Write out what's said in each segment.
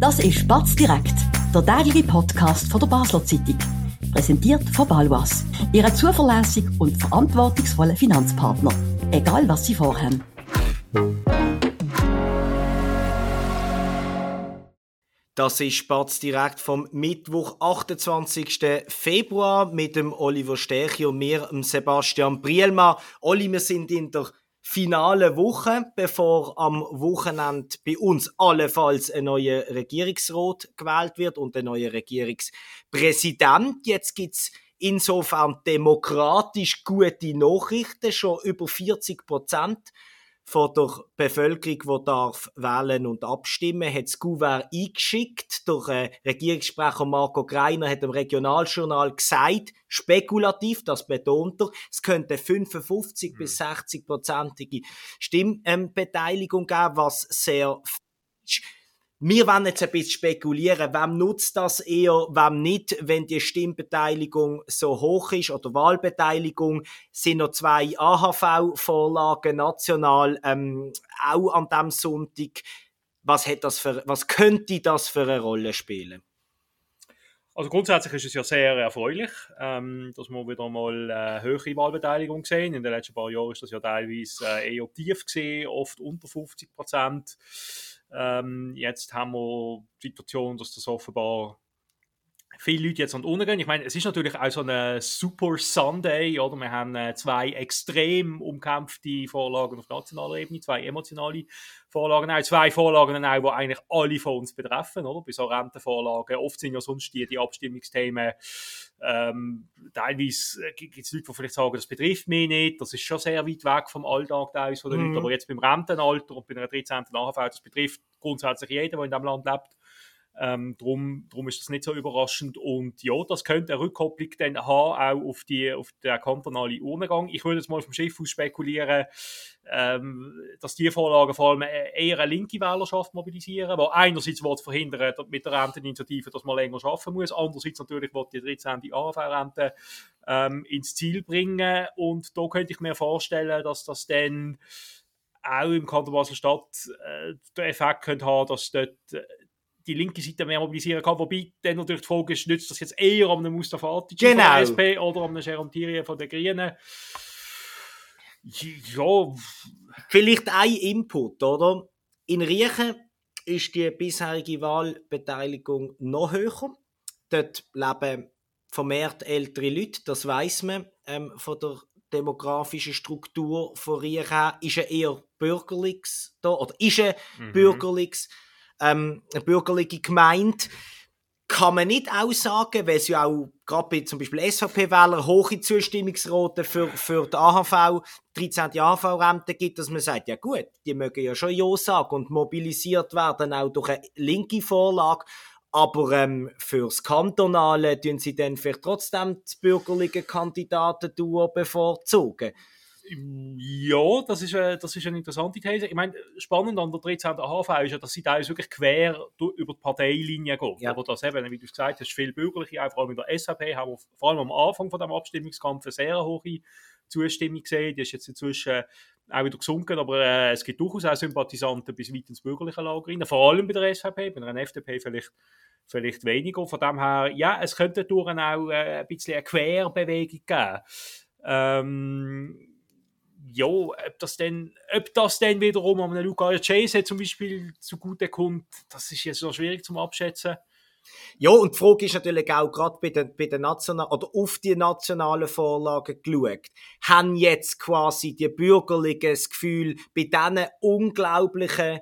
Das ist Batz direkt, der tägliche Podcast von der Basler Zeitung. Präsentiert von Balwas, Ihrem zuverlässigen und verantwortungsvollen Finanzpartner. Egal was Sie vorhaben. Das ist Spatz direkt vom Mittwoch, 28. Februar mit dem Oliver Sterchi und mir, Sebastian Brielmann. Oli, wir sind in der finale Woche, bevor am Wochenende bei uns allenfalls ein neuer Regierungsrat gewählt wird und ein neuer Regierungspräsident. Jetzt gibt's insofern demokratisch gute Nachrichten. Schon über 40 Prozent von der Bevölkerung, die darf wählen und abstimmen, hat das Gouverneur eingeschickt. Der äh, Regierungssprecher Marco Greiner hat im Regionaljournal gesagt, spekulativ, das betont er, es könnte 55 mhm. bis 60 prozentige Stimmbeteiligung geben, was sehr wir wollen jetzt ein bisschen spekulieren, wem nutzt das eher, wem nicht, wenn die Stimmbeteiligung so hoch ist oder Wahlbeteiligung, sind noch zwei AHV-Vorlagen national ähm, auch an dem Sonntag. Was, hat das für, was könnte das für eine Rolle spielen? Also grundsätzlich ist es ja sehr erfreulich, ähm, dass wir wieder mal äh, höhere Wahlbeteiligung sehen. In den letzten paar Jahren ist das ja teilweise äh, eher tief gesehen, oft unter 50 Prozent. Ähm, jetzt haben wir die Situation, dass das offenbar viele Leute jetzt an gehen. Ich meine, es ist natürlich auch so ein Super Sunday, oder? Wir haben äh, zwei extrem umkämpfte Vorlagen auf nationaler Ebene, zwei emotionale Vorlagen, auch zwei Vorlagen, auch, die eigentlich alle von uns betreffen, oder? Bei so Rentenvorlagen. Oft sind ja sonst die, die Abstimmungsthemen, ähm, teilweise äh, gibt es Leute, die vielleicht sagen, das betrifft mich nicht, das ist schon sehr weit weg vom Alltag teilweise von den mhm. Leuten, aber jetzt beim Rentenalter und bei einer 13. AHV, das betrifft grundsätzlich jeden, der in diesem Land lebt. Ähm, drum, drum ist das nicht so überraschend. Und ja, das könnte eine Rückkopplung dann haben, auch auf, die, auf den kantonalen Urnengang. Ich würde jetzt mal vom Schiff aus spekulieren, ähm, dass die Vorlagen vor allem eher eine linke Wählerschaft mobilisieren, weil einerseits will verhindern mit der Renteninitiative, dass man länger arbeiten muss, andererseits natürlich will die 13. AHV-Rente ähm, ins Ziel bringen. Und da könnte ich mir vorstellen, dass das dann auch im Kanton Basel-Stadt äh, den Effekt könnte haben, dass dort die linke Seite mehr mobilisieren kann. Wobei dann natürlich die Frage ist, nützt das jetzt eher an einem Mustafa Atic genau. von der SP oder an einem Jérôme Thierry von den Grünen? Ja. Vielleicht ein Input, oder? In Riechen ist die bisherige Wahlbeteiligung noch höher. Dort leben vermehrt ältere Leute, das weiß man ähm, von der demografischen Struktur von Riechen. Ist er eher bürgerliches da, oder ist er mhm. bürgerliches? Ähm, eine bürgerliche Gemeinde, kann man nicht aussagen, weil es ja auch gerade bei zum Beispiel SVP-Wählern hohe Zustimmungsraten für, für die AHV, 13. AHV-Rente gibt, dass man sagt, ja gut, die mögen ja schon Ja sagen und mobilisiert werden auch durch eine linke Vorlage, aber ähm, fürs Kantonale tun sie dann vielleicht trotzdem die bürgerlichen Kandidaten bevorzugen. Ja, das ist, eine, das ist eine interessante These. Ich meine, spannend an der 13. HV ist ja, dass sie teilweise wirklich quer über die Parteilinie geht. Ja. Aber das eben, wie du gesagt hast, viel bürgerliche, vor allem in der SVP, haben wir vor allem am Anfang von dem Abstimmungskampf eine sehr hohe Zustimmung gesehen. Die ist jetzt inzwischen auch wieder gesunken, aber äh, es gibt durchaus auch Sympathisanten bis weit ins bürgerliche Lager rein. Vor allem bei der SVP, bei der FDP vielleicht vielleicht weniger. Von dem her, ja, es könnte durch auch äh, ein bisschen eine Querbewegung geben. Ähm, ja, ob das denn, ob das denn wiederum an Luca Chase zum Beispiel zugute kommt, das ist jetzt noch schwierig zum Abschätzen. Ja, und die Frage ist natürlich auch gerade bei den, bei den nationalen, oder auf die nationalen Vorlagen geschaut. Haben jetzt quasi die Bürgerlichen das Gefühl, bei diesen unglaublichen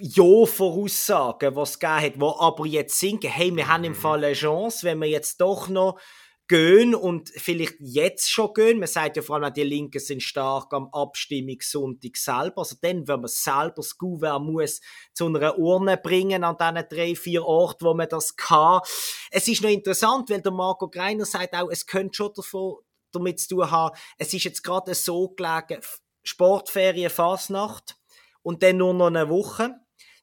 Ja-Voraussagen, die es gegeben hat, die aber jetzt sinken, hey, wir haben im mhm. Fall eine Chance, wenn wir jetzt doch noch gehen und vielleicht jetzt schon gehen. Man sagt ja vor allem, die Linken sind stark am Abstimmungssonntag selber. Also dann, wenn man selber das Gouverneur muss zu einer Urne bringen an diesen drei, vier Orten, wo man das kann. Es ist noch interessant, weil der Marco Greiner sagt auch, es könnte schon davon, damit zu tun haben, es ist jetzt gerade so gelegen, Sportferien, Fasnacht und dann nur noch eine Woche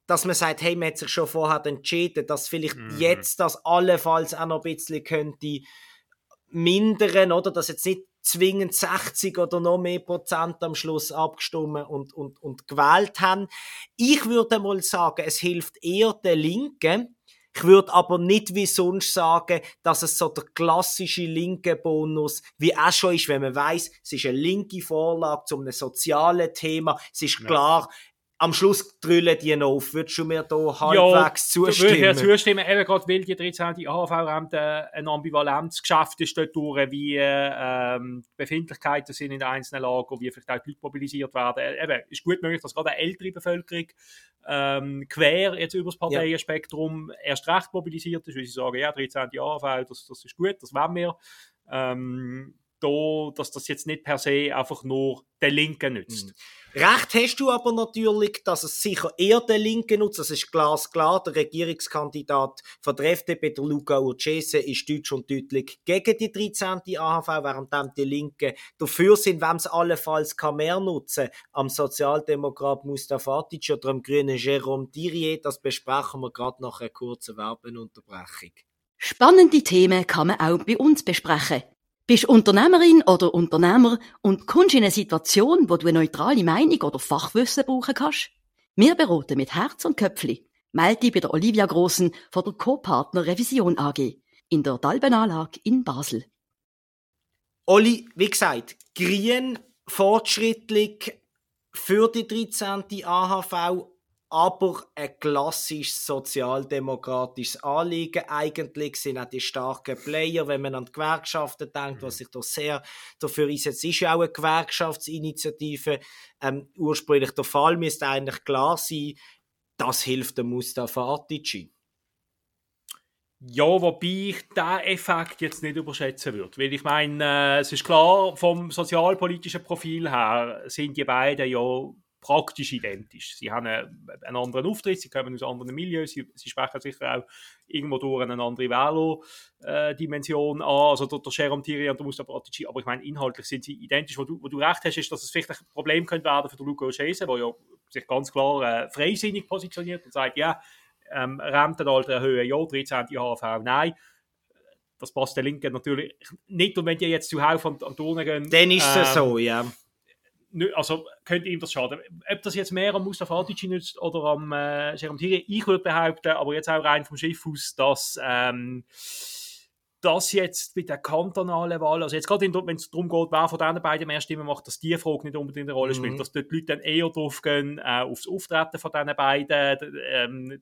dass man sagt, hey, man hat sich schon vorher entschieden, dass vielleicht mm. jetzt das allenfalls auch noch ein bisschen könnte mindern, oder? Dass jetzt nicht zwingend 60 oder noch mehr Prozent am Schluss abgestimmt und, und, und gewählt haben. Ich würde mal sagen, es hilft eher der Linken, ich würde aber nicht wie sonst sagen, dass es so der klassische linke Bonus, wie auch schon ist, wenn man weiß, es ist eine linke Vorlage zu einem sozialen Thema. Es ist klar, am Schluss drüllen die noch auf. Würdest du mir da halbwegs ja, zustimmen? Ja, würde ich zustimmen. Eben gerade, weil die 13. AHV-Ämter ein Ambivalenz geschafft ist dort durch, wie ähm, Befindlichkeiten sind in den einzelnen Lagern, wie vielleicht auch die Leute mobilisiert werden. Eben, ist gut möglich, dass gerade eine ältere Bevölkerung ähm, quer jetzt über das Parteienspektrum ja. erst recht mobilisiert ist, weil sie sagen, ja, 13. AHV, das, das ist gut, das wollen wir. Ähm, da, dass das jetzt nicht per se einfach nur der Linken nützt. Mhm. Recht hast du aber natürlich, dass es sicher eher der Linke nutzt. Das ist glasklar. Der Regierungskandidat von der FDP, der Luca Urcese, ist deutsch und deutlich gegen die 13. AHV, während die Linken dafür sind, wenn es allenfalls kann mehr nutzen, am Sozialdemokrat Mustafa Atic oder am grünen Jérôme Thirier. Das besprechen wir gerade nach einer kurzen Werbeunterbrechung. Spannende Themen kann man auch bei uns besprechen. Bist Unternehmerin oder Unternehmer und kommst in eine Situation, wo du eine neutrale Meinung oder Fachwissen brauchen kannst? Wir beraten mit Herz und Köpfli. Melde dich bei der Olivia Grossen von der Co-Partner Revision AG in der Dalbenanlage in Basel. Oli, wie gesagt, grün, fortschrittlich für die 13. AHV aber ein klassisches sozialdemokratisches Anliegen. Eigentlich sind auch die starken Player, wenn man an die Gewerkschaften denkt, was mhm. sich da sehr dafür einsetzt, ist ja auch eine Gewerkschaftsinitiative. Ähm, ursprünglich der Fall müsste eigentlich klar sein, das hilft dem Mustafa Atici. Ja, wobei ich diesen Effekt jetzt nicht überschätzen würde. Weil ich meine, äh, es ist klar, vom sozialpolitischen Profil her sind die beiden ja praktisch identisch. Sie haben einen, einen anderen Auftritt, sie kommen aus anderen Milieus, sie, sie sprechen sicher auch irgendwo durch eine andere Velo-Dimension an, also der, der Jerome Thierry und der Mustafa Atici, aber ich meine, inhaltlich sind sie identisch. Wo du, wo du recht hast, ist, dass es vielleicht ein Problem könnte werden für den Luca Chese, der ja sich ganz klar äh, freisinnig positioniert und sagt, ja, ähm, Rentenalter erhöhen, ja, 13. HV, nein das passt der Linken natürlich nicht. Und wenn die jetzt zu Hause an, an Turnen gehen. Dann ist es ähm, so, ja also könnte ihm das schaden. Ob das jetzt mehr am Mustafa Adici nützt oder am äh, Jerome Thierry, ich würde behaupten, aber jetzt auch rein vom Schiff aus, dass ähm, das jetzt bei der kantonalen Wahl, also jetzt gerade wenn es darum geht, wer von diesen beiden mehr Stimmen macht, dass die Frage nicht unbedingt eine Rolle spielt, mhm. dass dort die Leute dann eher drauf gehen, äh, aufs Auftreten von diesen beiden, ähm,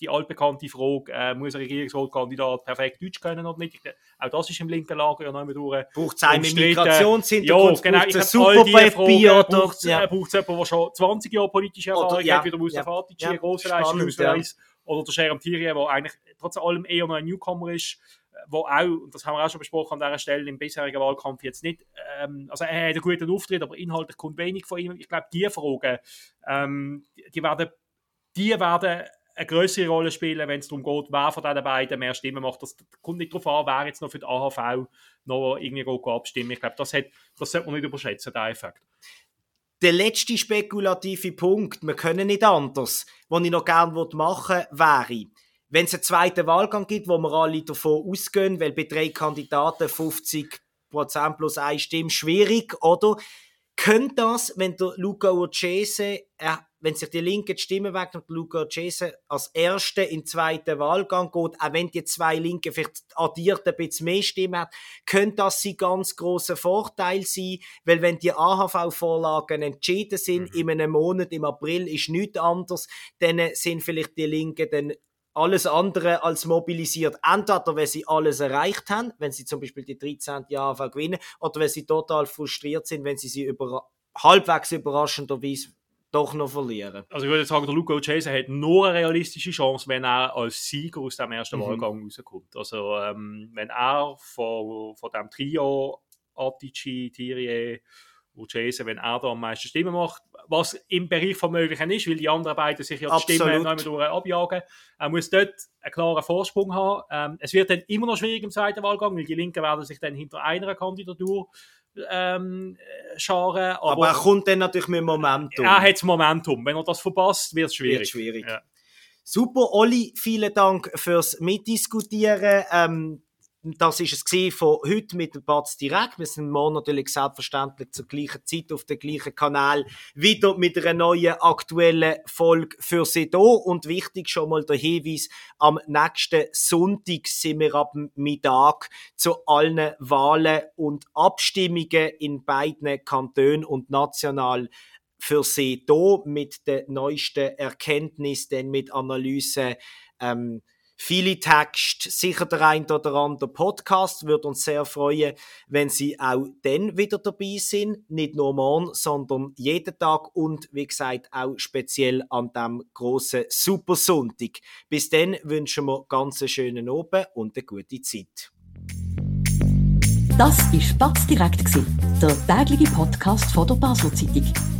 die altbekannte Frage, äh, muss ein Regierungsratkandidat perfekt Deutsch können oder nicht? Auch das ist im linken Lager ja noch immer durch. Braucht es einen Migrationshintergrund? Ja, genau. Ich ein super Papier oder? Braucht es ja. jemanden, der schon 20 Jahre politische Erfahrung oder, ja, hat, wie der Mustafa ja, Fatic, ja, große Leistungsausweis, ja. oder der Jerome Thierry, der eigentlich trotz allem eher noch ein Newcomer ist, wo auch, und das haben wir auch schon besprochen an dieser Stelle im bisherigen Wahlkampf jetzt nicht, ähm, also er hat einen guten Auftritt, aber inhaltlich kommt wenig von ihm. Ich glaube, die Fragen, ähm, die werden, die werden eine größere Rolle spielen, wenn es darum geht, wer von diesen beiden mehr Stimmen macht. Das kommt nicht darauf an, wer jetzt noch für die AHV noch irgendwie abstimmen Ich glaube, das, hat, das sollte man nicht überschätzen, der Effekt. Der letzte spekulative Punkt, wir können nicht anders, was ich noch gerne machen würde, wäre, wenn es einen zweiten Wahlgang gibt, wo wir alle davon ausgehen, weil bei drei Kandidaten 50% plus eine Stimme schwierig, oder? Könnte das, wenn der Luca Urcese, er wenn sich die Linke die Stimme wegnimmt, Luca Cese als Erster in den zweiten Wahlgang geht, auch wenn die zwei Linke vielleicht addiert ein bisschen mehr Stimmen hat, könnte das ein ganz großer Vorteil sein, weil wenn die AHV-Vorlagen entschieden sind, mhm. in einem Monat, im April, ist nichts anderes, dann sind vielleicht die Linken dann alles andere als mobilisiert. Entweder, wenn sie alles erreicht haben, wenn sie zum Beispiel die 13. AHV gewinnen, oder wenn sie total frustriert sind, wenn sie sie über, halbwegs überraschenderweise doch noch verlieren. Also ich würde sagen, der Luca Chase hat nur eine realistische Chance, wenn er als Sieger aus dem ersten mhm. Wahlgang rauskommt. Also ähm, wenn er von, von dem Trio Atici, Thierry und Chase, wenn er da am meisten Stimmen macht, was im Bereich von Möglichen ist, weil die anderen beiden sich ja die Stimmen noch durch abjagen. Er muss dort einen klaren Vorsprung haben. Ähm, es wird dann immer noch schwierig im zweiten Wahlgang, weil die Linken werden sich dann hinter einer Kandidatur ähm, scharen. Aber, aber, er kommt dann natürlich mit Momentum. Er hat das Momentum. Wenn er das verpasst, wird es schwierig. Wird schwierig. Ja. Super, Olli, vielen Dank fürs Mitdiskutieren. Ähm, das ist es von heute mit dem Batz direkt. Wir sind morgen natürlich selbstverständlich zur gleichen Zeit auf dem gleichen Kanal wieder mit einer neuen aktuellen Folge für Sie da. Und wichtig schon mal der Hinweis, am nächsten Sonntag sind wir ab Mittag zu allen Wahlen und Abstimmungen in beiden Kantonen und national für Sie da mit den neuesten Erkenntnissen, mit Analysen, ähm, viele Texte, sicher der ein oder andere Podcast. Würde uns sehr freuen, wenn Sie auch dann wieder dabei sind. Nicht nur morgen, sondern jeden Tag und wie gesagt auch speziell an dem großen Supersonntag. Bis dann wünschen wir ganz einen schönen Abend und eine gute Zeit. Das war Spatz direkt, der tägliche Podcast von der Basel Zeitung.